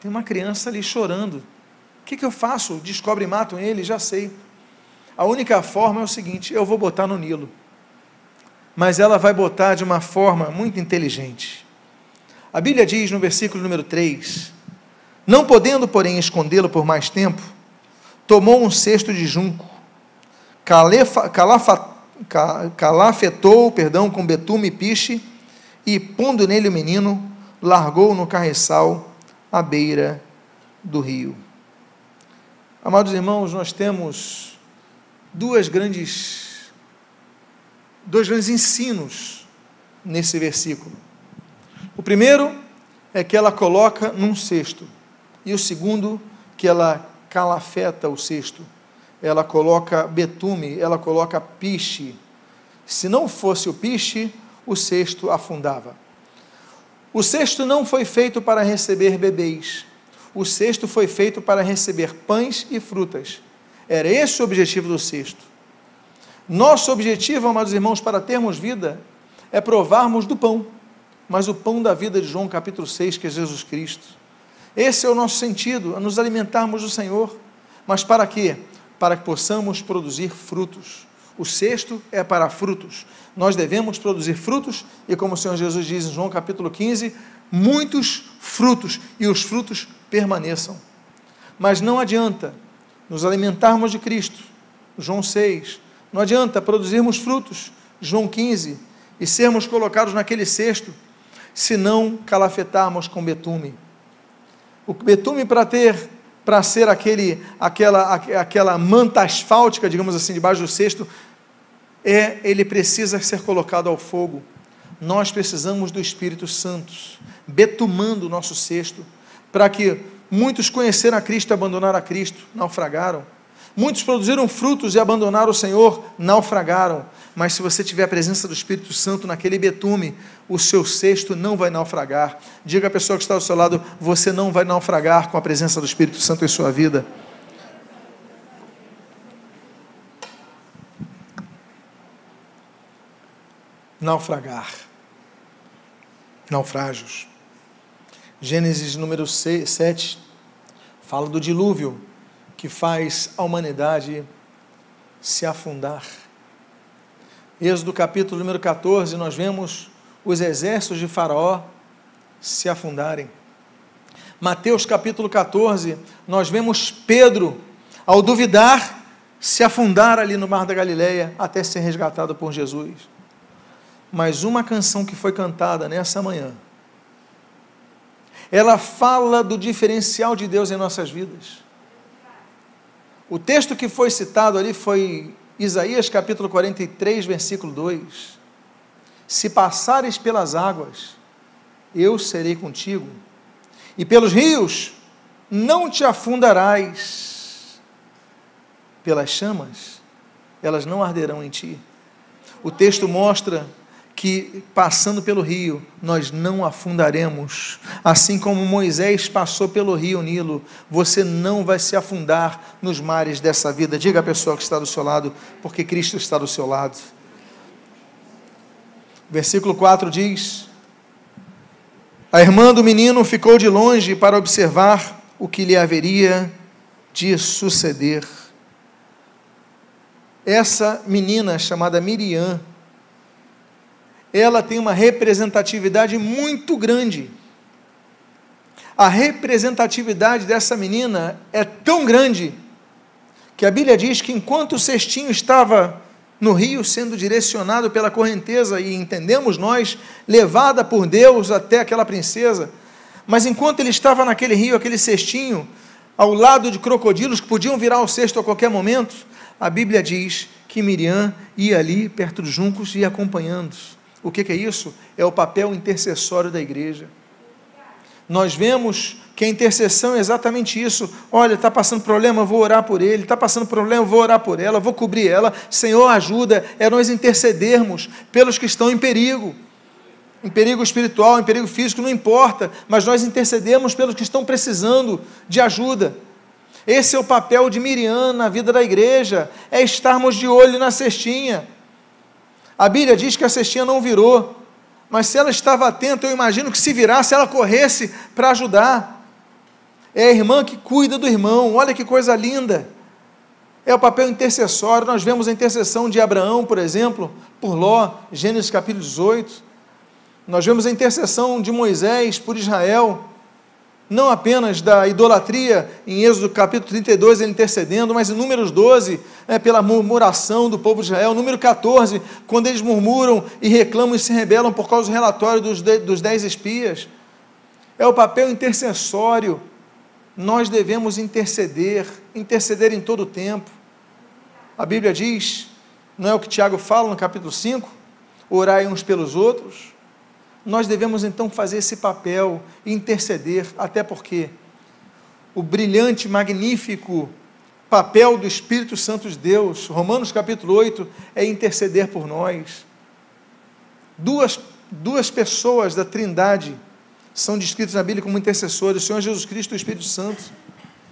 Tem uma criança ali chorando. O que, que eu faço? Descobre e matam ele? Já sei. A única forma é o seguinte: eu vou botar no Nilo. Mas ela vai botar de uma forma muito inteligente. A Bíblia diz no versículo número 3: Não podendo, porém, escondê-lo por mais tempo, tomou um cesto de junco, calefa, calafa, calafetou, perdão, com betume e piche, e pondo nele o menino, largou no carreçal à beira do rio. Amados irmãos, nós temos duas grandes, dois grandes ensinos nesse versículo. O primeiro é que ela coloca num cesto, e o segundo, que ela calafeta o cesto ela coloca betume, ela coloca piche. Se não fosse o piche, o cesto afundava. O cesto não foi feito para receber bebês. O cesto foi feito para receber pães e frutas. Era esse o objetivo do cesto. Nosso objetivo, amados irmãos, para termos vida, é provarmos do pão, mas o pão da vida de João capítulo 6, que é Jesus Cristo. Esse é o nosso sentido, a nos alimentarmos do Senhor. Mas para quê? Para que possamos produzir frutos. O sexto é para frutos. Nós devemos produzir frutos, e como o Senhor Jesus diz em João capítulo 15, muitos frutos, e os frutos permaneçam. Mas não adianta nos alimentarmos de Cristo, João 6, não adianta produzirmos frutos, João 15, e sermos colocados naquele cesto, se não calafetarmos com betume. O betume, para ter para ser aquele, aquela, aquela manta asfáltica, digamos assim, debaixo do cesto, é, ele precisa ser colocado ao fogo. Nós precisamos do Espírito Santo, betumando o nosso cesto, para que muitos conheceram a Cristo e abandonaram a Cristo, naufragaram. Muitos produziram frutos e abandonaram o Senhor, naufragaram. Mas se você tiver a presença do Espírito Santo naquele betume, o seu cesto não vai naufragar. Diga à pessoa que está ao seu lado: você não vai naufragar com a presença do Espírito Santo em sua vida. Naufragar. Naufrágios. Gênesis número 7 fala do dilúvio que faz a humanidade se afundar. Êxodo capítulo número 14, nós vemos os exércitos de Faraó se afundarem. Mateus capítulo 14, nós vemos Pedro, ao duvidar, se afundar ali no mar da Galileia até ser resgatado por Jesus. Mas uma canção que foi cantada nessa manhã, ela fala do diferencial de Deus em nossas vidas. O texto que foi citado ali foi Isaías capítulo 43, versículo 2. Se passares pelas águas, eu serei contigo, e pelos rios não te afundarás, pelas chamas, elas não arderão em ti. O texto mostra que passando pelo rio nós não afundaremos. Assim como Moisés passou pelo rio Nilo, você não vai se afundar nos mares dessa vida. Diga à pessoa que está do seu lado, porque Cristo está do seu lado. Versículo 4 diz: A irmã do menino ficou de longe para observar o que lhe haveria de suceder. Essa menina chamada Miriam, ela tem uma representatividade muito grande. A representatividade dessa menina é tão grande que a Bíblia diz que enquanto o cestinho estava no rio sendo direcionado pela correnteza e entendemos nós levada por Deus até aquela princesa, mas enquanto ele estava naquele rio, aquele cestinho, ao lado de crocodilos que podiam virar o cesto a qualquer momento, a Bíblia diz que Miriam ia ali perto dos juncos e acompanhando. O que, que é isso? É o papel intercessório da igreja. Nós vemos que a intercessão é exatamente isso. Olha, está passando problema, vou orar por ele. Está passando problema, vou orar por ela, vou cobrir ela. Senhor, ajuda. É nós intercedermos pelos que estão em perigo. Em perigo espiritual, em perigo físico, não importa. Mas nós intercedemos pelos que estão precisando de ajuda. Esse é o papel de Miriam na vida da igreja. É estarmos de olho na cestinha. A Bíblia diz que a cestinha não virou. Mas se ela estava atenta, eu imagino que se virasse, ela corresse para ajudar. É a irmã que cuida do irmão. Olha que coisa linda. É o papel intercessório. Nós vemos a intercessão de Abraão, por exemplo, por Ló, Gênesis capítulo 18. Nós vemos a intercessão de Moisés por Israel, não apenas da idolatria, em Êxodo capítulo 32, ele intercedendo, mas em Números 12, é, pela murmuração do povo de Israel, número 14, quando eles murmuram e reclamam e se rebelam por causa do relatório dos, de, dos dez espias. É o papel intercessório nós devemos interceder, interceder em todo o tempo. A Bíblia diz, não é o que Tiago fala no capítulo 5? Orai uns pelos outros. Nós devemos então fazer esse papel, interceder, até porque o brilhante, magnífico papel do Espírito Santo de Deus, Romanos capítulo 8, é interceder por nós. Duas, duas pessoas da Trindade são descritos na Bíblia como intercessores, o Senhor Jesus Cristo e o Espírito Santo.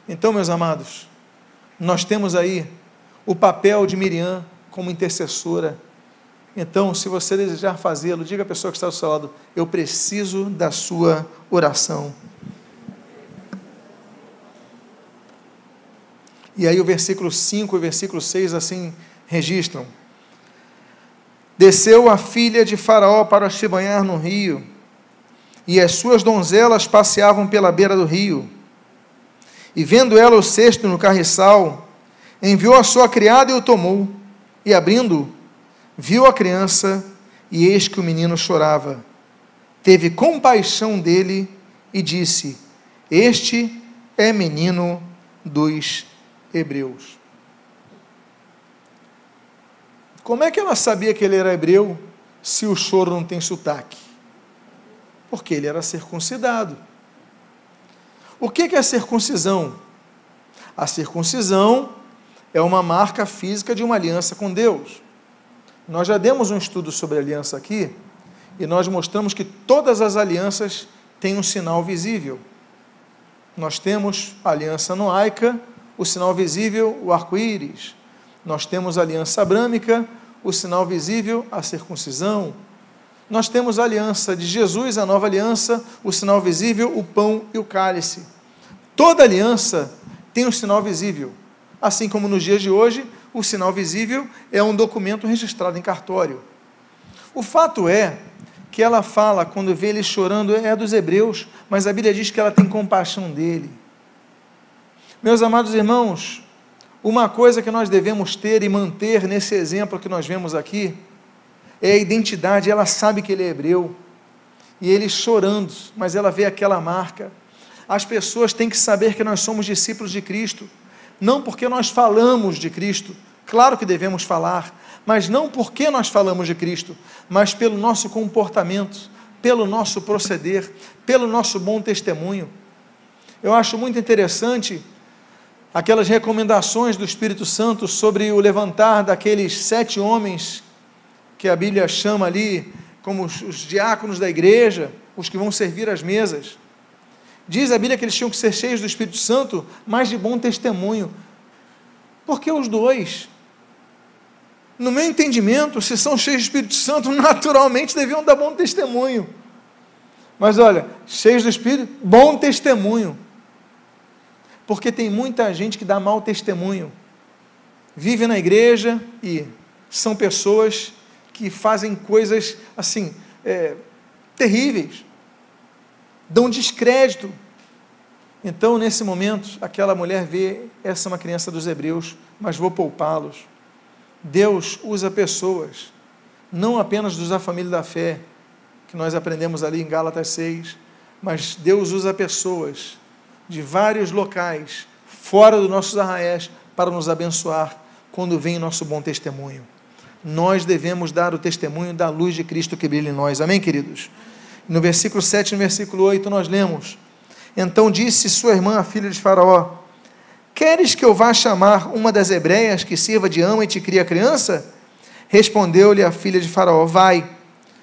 Então, meus amados, nós temos aí o papel de Miriam como intercessora. Então, se você desejar fazê-lo, diga à pessoa que está do seu lado: Eu preciso da sua oração. E aí, o versículo 5 e o versículo 6 assim registram: Desceu a filha de Faraó para se banhar no rio e as suas donzelas passeavam pela beira do rio. E vendo ela o cesto no carriçal, enviou a sua criada e o tomou, e abrindo, viu a criança, e eis que o menino chorava. Teve compaixão dele e disse: Este é menino dos hebreus. Como é que ela sabia que ele era hebreu se o choro não tem sotaque? Porque ele era circuncidado. O que é a circuncisão? A circuncisão é uma marca física de uma aliança com Deus. Nós já demos um estudo sobre aliança aqui e nós mostramos que todas as alianças têm um sinal visível. Nós temos a aliança noaica, o sinal visível, o arco-íris. Nós temos a aliança abrâmica, o sinal visível, a circuncisão nós temos a aliança de Jesus, a nova aliança, o sinal visível, o pão e o cálice. Toda aliança tem um sinal visível. Assim como nos dias de hoje, o sinal visível é um documento registrado em cartório. O fato é que ela fala, quando vê ele chorando, é dos hebreus, mas a Bíblia diz que ela tem compaixão dele. Meus amados irmãos, uma coisa que nós devemos ter e manter nesse exemplo que nós vemos aqui, é a identidade, ela sabe que ele é hebreu. E ele chorando, mas ela vê aquela marca. As pessoas têm que saber que nós somos discípulos de Cristo, não porque nós falamos de Cristo, claro que devemos falar, mas não porque nós falamos de Cristo, mas pelo nosso comportamento, pelo nosso proceder, pelo nosso bom testemunho. Eu acho muito interessante aquelas recomendações do Espírito Santo sobre o levantar daqueles sete homens que a Bíblia chama ali como os, os diáconos da igreja, os que vão servir as mesas. Diz a Bíblia que eles tinham que ser cheios do Espírito Santo, mas de bom testemunho. Porque os dois, no meu entendimento, se são cheios do Espírito Santo, (laughs) naturalmente deviam dar bom testemunho. Mas olha, cheios do Espírito, bom testemunho. Porque tem muita gente que dá mau testemunho. Vive na igreja e são pessoas que fazem coisas assim, é, terríveis, dão descrédito. Então, nesse momento, aquela mulher vê: essa é uma criança dos hebreus, mas vou poupá-los. Deus usa pessoas, não apenas dos da família da fé, que nós aprendemos ali em Gálatas 6, mas Deus usa pessoas de vários locais, fora dos nossos arraés, para nos abençoar, quando vem o nosso bom testemunho. Nós devemos dar o testemunho da luz de Cristo que brilha em nós. Amém, queridos? No versículo 7 e no versículo 8 nós lemos: Então disse sua irmã, a filha de Faraó: Queres que eu vá chamar uma das hebreias que sirva de ama e te cria criança? Respondeu-lhe a filha de Faraó: Vai.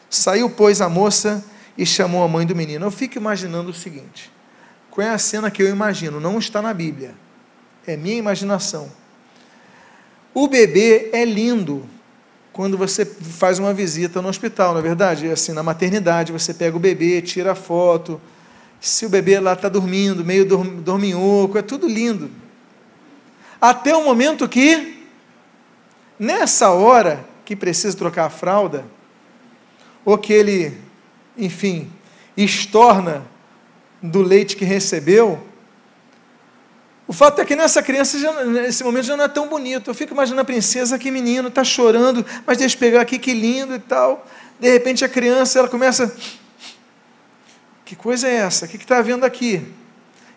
Saiu, pois, a moça e chamou a mãe do menino. Eu fico imaginando o seguinte: qual é a cena que eu imagino? Não está na Bíblia, é minha imaginação. O bebê é lindo quando você faz uma visita no hospital, na é verdade? Assim, na maternidade, você pega o bebê, tira a foto. Se o bebê lá está dormindo, meio dorminhoco, é tudo lindo. Até o momento que, nessa hora que precisa trocar a fralda, ou que ele, enfim, estorna do leite que recebeu, o fato é que nessa criança, já, nesse momento, já não é tão bonito. Eu fico imaginando a princesa, que menino, está chorando, mas deixa eu pegar aqui, que lindo e tal. De repente a criança, ela começa. Que coisa é essa? O que está havendo aqui?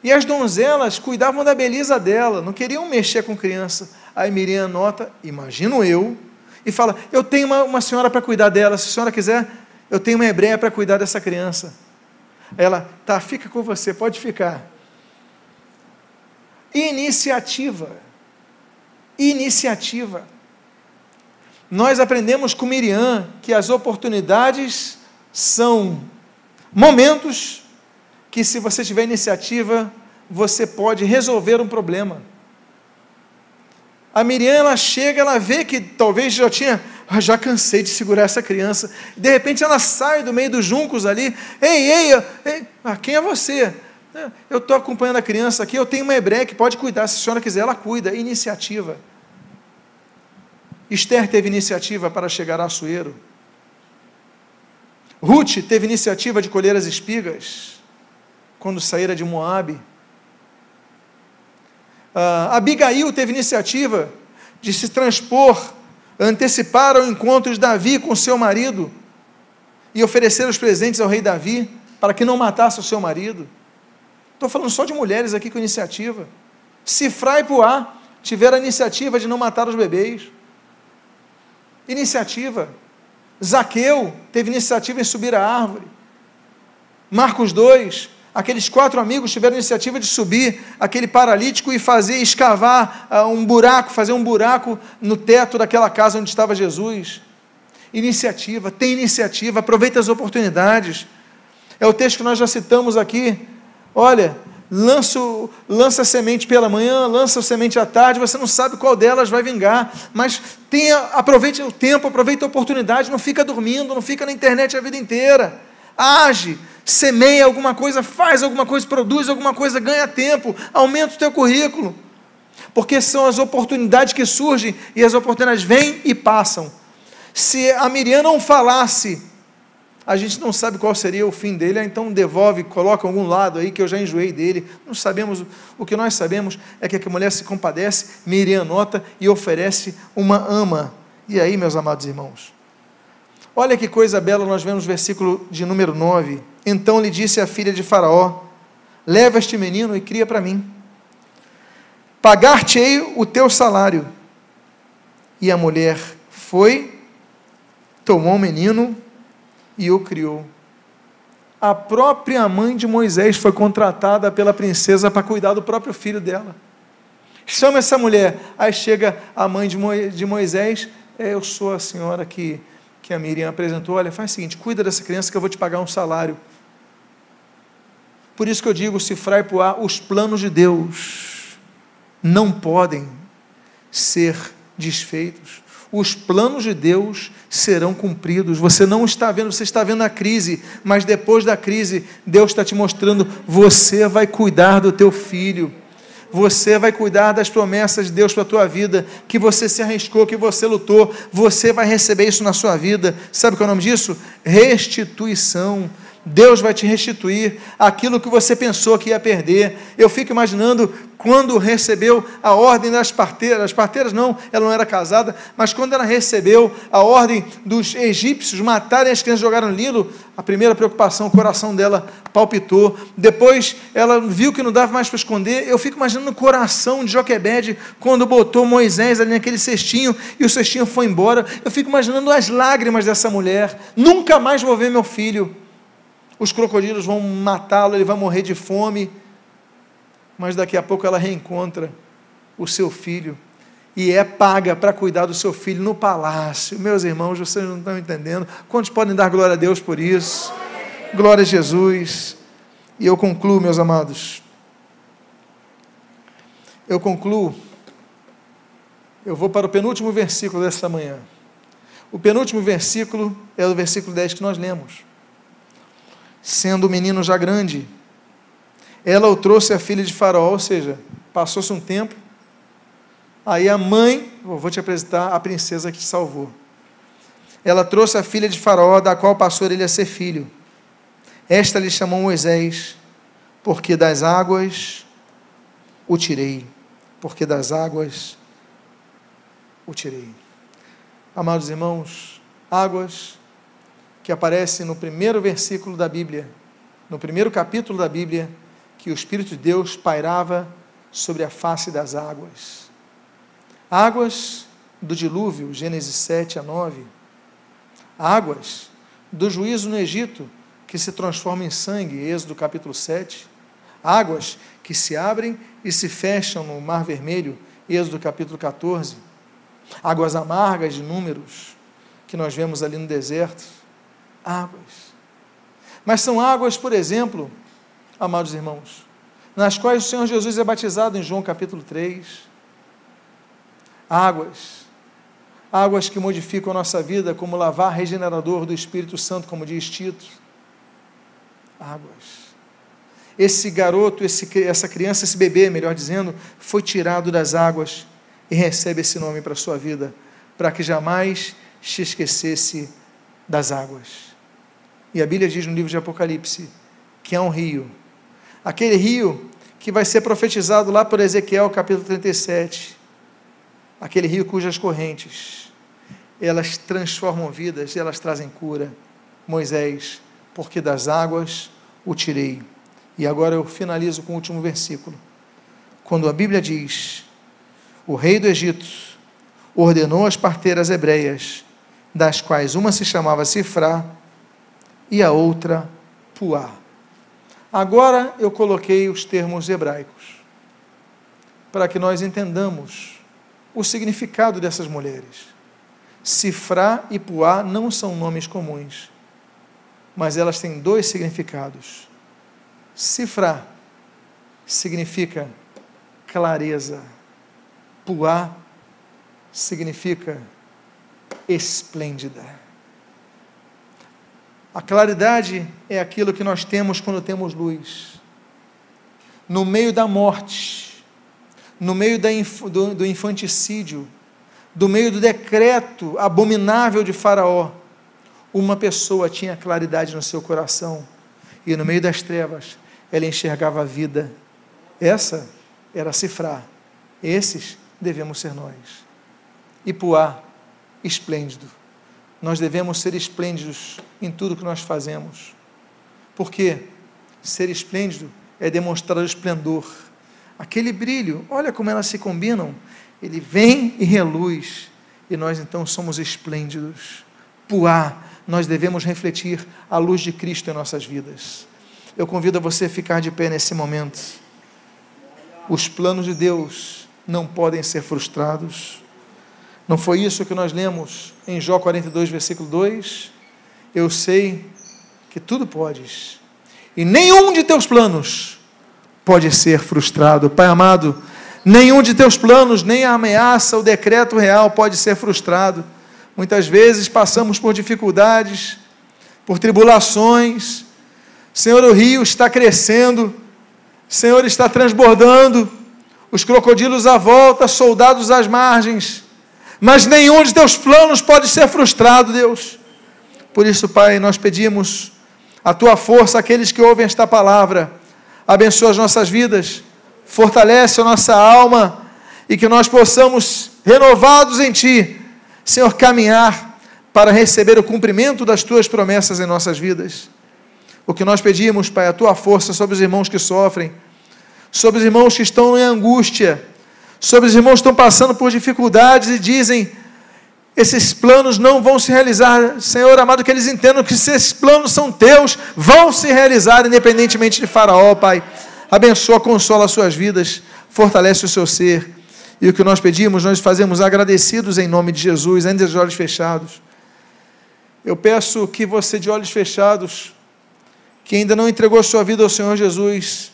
E as donzelas cuidavam da beleza dela, não queriam mexer com criança. Aí Miriam anota, imagino eu, e fala: Eu tenho uma, uma senhora para cuidar dela, se a senhora quiser, eu tenho uma hebreia para cuidar dessa criança. Ela, tá, fica com você, pode ficar. Iniciativa. Iniciativa. Nós aprendemos com Miriam que as oportunidades são momentos que, se você tiver iniciativa, você pode resolver um problema. A Miriam, ela chega, ela vê que talvez já tinha, ah, já cansei de segurar essa criança. De repente ela sai do meio dos juncos ali. Ei, ei, ei ah, quem é você? É, eu estou acompanhando a criança aqui, eu tenho uma hebreia que pode cuidar, se a senhora quiser, ela cuida. Iniciativa. Esther teve iniciativa para chegar a Açoeiro. Ruth teve iniciativa de colher as espigas quando saíra de Moabe. Uh, Abigail teve iniciativa de se transpor, antecipar ao encontro de Davi com seu marido e oferecer os presentes ao rei Davi para que não matasse o seu marido. Estou falando só de mulheres aqui com iniciativa. Cifra e Puá tiveram a iniciativa de não matar os bebês. Iniciativa. Zaqueu teve iniciativa em subir a árvore. Marcos 2, aqueles quatro amigos tiveram iniciativa de subir aquele paralítico e fazer escavar uh, um buraco, fazer um buraco no teto daquela casa onde estava Jesus. Iniciativa, tem iniciativa, aproveita as oportunidades. É o texto que nós já citamos aqui, Olha, lança, a semente pela manhã, lança semente à tarde, você não sabe qual delas vai vingar, mas tenha, aproveite o tempo, aproveite a oportunidade, não fica dormindo, não fica na internet a vida inteira. Age, semeia alguma coisa, faz alguma coisa, produz alguma coisa, ganha tempo, aumenta o teu currículo. Porque são as oportunidades que surgem e as oportunidades vêm e passam. Se a Miriam não falasse a gente não sabe qual seria o fim dele, então devolve, coloca algum lado aí que eu já enjoei dele. Não sabemos, o que nós sabemos é que a mulher se compadece, Miriam nota e oferece uma ama. E aí, meus amados irmãos? Olha que coisa bela nós vemos no versículo de número 9. Então lhe disse a filha de Faraó: Leva este menino e cria para mim. Pagar-te-ei o teu salário. E a mulher foi, tomou o menino e o criou. A própria mãe de Moisés foi contratada pela princesa para cuidar do próprio filho dela. Chama essa mulher. Aí chega a mãe de Moisés. É, eu sou a senhora que, que a Miriam apresentou. Olha, faz o seguinte: cuida dessa criança que eu vou te pagar um salário. Por isso que eu digo, cifrar e poar, os planos de Deus não podem ser desfeitos os planos de Deus serão cumpridos. Você não está vendo, você está vendo a crise, mas depois da crise, Deus está te mostrando: você vai cuidar do teu filho. Você vai cuidar das promessas de Deus para a tua vida, que você se arriscou, que você lutou, você vai receber isso na sua vida. Sabe qual é o nome disso? Restituição. Deus vai te restituir aquilo que você pensou que ia perder. Eu fico imaginando quando recebeu a ordem das parteiras, as parteiras não, ela não era casada, mas quando ela recebeu a ordem dos egípcios matarem as crianças, jogaram Lilo, a primeira preocupação, o coração dela palpitou. Depois ela viu que não dava mais para esconder. Eu fico imaginando o coração de Joquebede quando botou Moisés ali naquele cestinho e o cestinho foi embora. Eu fico imaginando as lágrimas dessa mulher. Nunca mais vou ver meu filho os crocodilos vão matá-lo, ele vai morrer de fome. Mas daqui a pouco ela reencontra o seu filho e é paga para cuidar do seu filho no palácio. Meus irmãos, vocês não estão entendendo. Quantos podem dar glória a Deus por isso? Glória a Jesus. E eu concluo, meus amados. Eu concluo. Eu vou para o penúltimo versículo desta manhã. O penúltimo versículo é o versículo 10 que nós lemos sendo o menino já grande. Ela o trouxe a filha de Faraó, ou seja, passou-se um tempo. Aí a mãe, vou te apresentar a princesa que te salvou. Ela trouxe a filha de Faraó, da qual passou ele a ser filho. Esta lhe chamou Moisés, porque das águas o tirei, porque das águas o tirei. Amados irmãos, águas que aparece no primeiro versículo da Bíblia, no primeiro capítulo da Bíblia, que o Espírito de Deus pairava sobre a face das águas. Águas do dilúvio, Gênesis 7 a 9. Águas do juízo no Egito, que se transforma em sangue, Êxodo capítulo 7. Águas que se abrem e se fecham no Mar Vermelho, Êxodo capítulo 14. Águas amargas de números, que nós vemos ali no deserto águas. Mas são águas, por exemplo, amados irmãos, nas quais o Senhor Jesus é batizado em João capítulo 3. Águas, águas que modificam a nossa vida, como lavar regenerador do Espírito Santo, como diz Tito. Águas. Esse garoto, esse, essa criança, esse bebê, melhor dizendo, foi tirado das águas e recebe esse nome para a sua vida, para que jamais se esquecesse das águas. E a Bíblia diz no livro de Apocalipse que é um rio. Aquele rio que vai ser profetizado lá por Ezequiel, capítulo 37. Aquele rio cujas correntes, elas transformam vidas, elas trazem cura. Moisés, porque das águas o tirei. E agora eu finalizo com o último versículo. Quando a Bíblia diz: O rei do Egito ordenou as parteiras hebreias, das quais uma se chamava Sifrá e a outra Puá. Agora eu coloquei os termos hebraicos para que nós entendamos o significado dessas mulheres. Sifrá e Puá não são nomes comuns, mas elas têm dois significados. Sifrá significa clareza, Puá significa esplêndida. A claridade é aquilo que nós temos quando temos luz. No meio da morte, no meio do, do infanticídio, do meio do decreto abominável de Faraó, uma pessoa tinha claridade no seu coração e no meio das trevas ela enxergava a vida. Essa era cifrar. Esses devemos ser nós. E Puá, esplêndido nós devemos ser esplêndidos em tudo que nós fazemos. Porque ser esplêndido é demonstrar o esplendor. Aquele brilho, olha como elas se combinam. Ele vem e reluz, e nós então somos esplêndidos. Puá, nós devemos refletir a luz de Cristo em nossas vidas. Eu convido a você a ficar de pé nesse momento. Os planos de Deus não podem ser frustrados. Não foi isso que nós lemos em Jó 42, versículo 2? Eu sei que tudo podes, e nenhum de teus planos pode ser frustrado. Pai amado, nenhum de teus planos, nem a ameaça, o decreto real pode ser frustrado. Muitas vezes passamos por dificuldades, por tribulações. Senhor, o rio está crescendo, Senhor está transbordando, os crocodilos à volta, soldados às margens mas nenhum de teus planos pode ser frustrado, Deus. Por isso, Pai, nós pedimos a tua força aqueles que ouvem esta palavra. Abençoa as nossas vidas, fortalece a nossa alma e que nós possamos, renovados em Ti, Senhor, caminhar para receber o cumprimento das Tuas promessas em nossas vidas. O que nós pedimos, Pai, a Tua força sobre os irmãos que sofrem, sobre os irmãos que estão em angústia, sobre os irmãos que estão passando por dificuldades e dizem: esses planos não vão se realizar. Senhor amado, que eles entendam que se esses planos são teus, vão se realizar independentemente de Faraó, Pai. Abençoa, consola as suas vidas, fortalece o seu ser. E o que nós pedimos, nós fazemos agradecidos em nome de Jesus, ainda de olhos fechados. Eu peço que você, de olhos fechados, que ainda não entregou sua vida ao Senhor Jesus,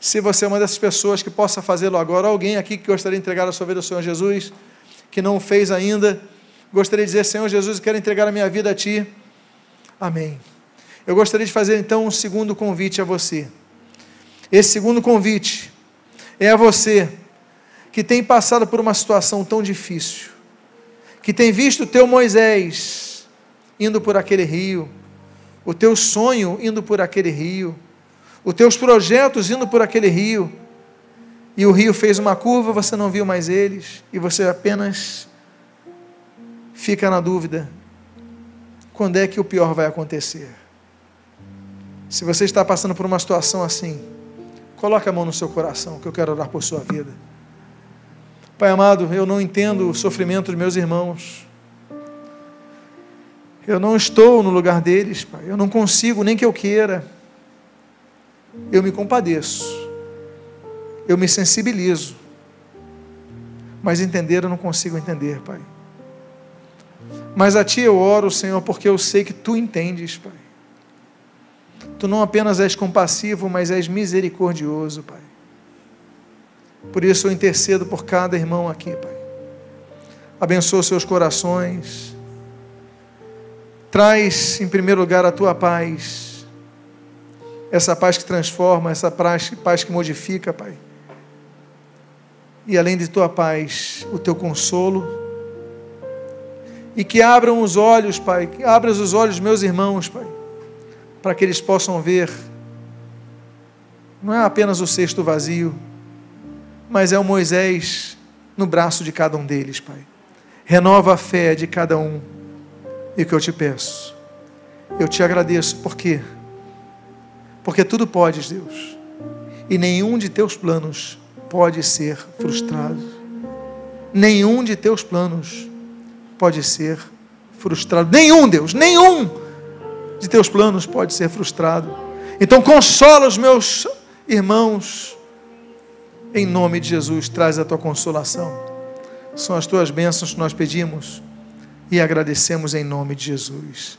se você é uma dessas pessoas que possa fazê-lo agora, alguém aqui que gostaria de entregar a sua vida ao Senhor Jesus, que não fez ainda, gostaria de dizer: Senhor Jesus, eu quero entregar a minha vida a Ti. Amém. Eu gostaria de fazer então um segundo convite a você. Esse segundo convite é a você que tem passado por uma situação tão difícil, que tem visto o teu Moisés indo por aquele rio, o teu sonho indo por aquele rio, os teus projetos indo por aquele rio, e o rio fez uma curva, você não viu mais eles, e você apenas fica na dúvida: quando é que o pior vai acontecer? Se você está passando por uma situação assim, coloque a mão no seu coração, que eu quero orar por sua vida. Pai amado, eu não entendo o sofrimento dos meus irmãos. Eu não estou no lugar deles, Pai. Eu não consigo, nem que eu queira. Eu me compadeço eu me sensibilizo. Mas entender eu não consigo entender, Pai. Mas a Ti eu oro, Senhor, porque eu sei que Tu entendes, Pai. Tu não apenas és compassivo, mas és misericordioso, Pai. Por isso eu intercedo por cada irmão aqui, Pai. Abençoa seus corações. Traz, em primeiro lugar, a tua paz. Essa paz que transforma, essa paz, paz que modifica, Pai e além de tua paz, o teu consolo. E que abram os olhos, Pai, que abras os olhos meus irmãos, Pai, para que eles possam ver. Não é apenas o cesto vazio, mas é o Moisés no braço de cada um deles, Pai. Renova a fé de cada um. E o que eu te peço, eu te agradeço, por quê? Porque tudo podes, Deus, e nenhum de teus planos pode ser frustrado. Nenhum de teus planos pode ser frustrado. Nenhum, Deus, nenhum de teus planos pode ser frustrado. Então consola os meus irmãos. Em nome de Jesus, traz a tua consolação. São as tuas bênçãos que nós pedimos e agradecemos em nome de Jesus.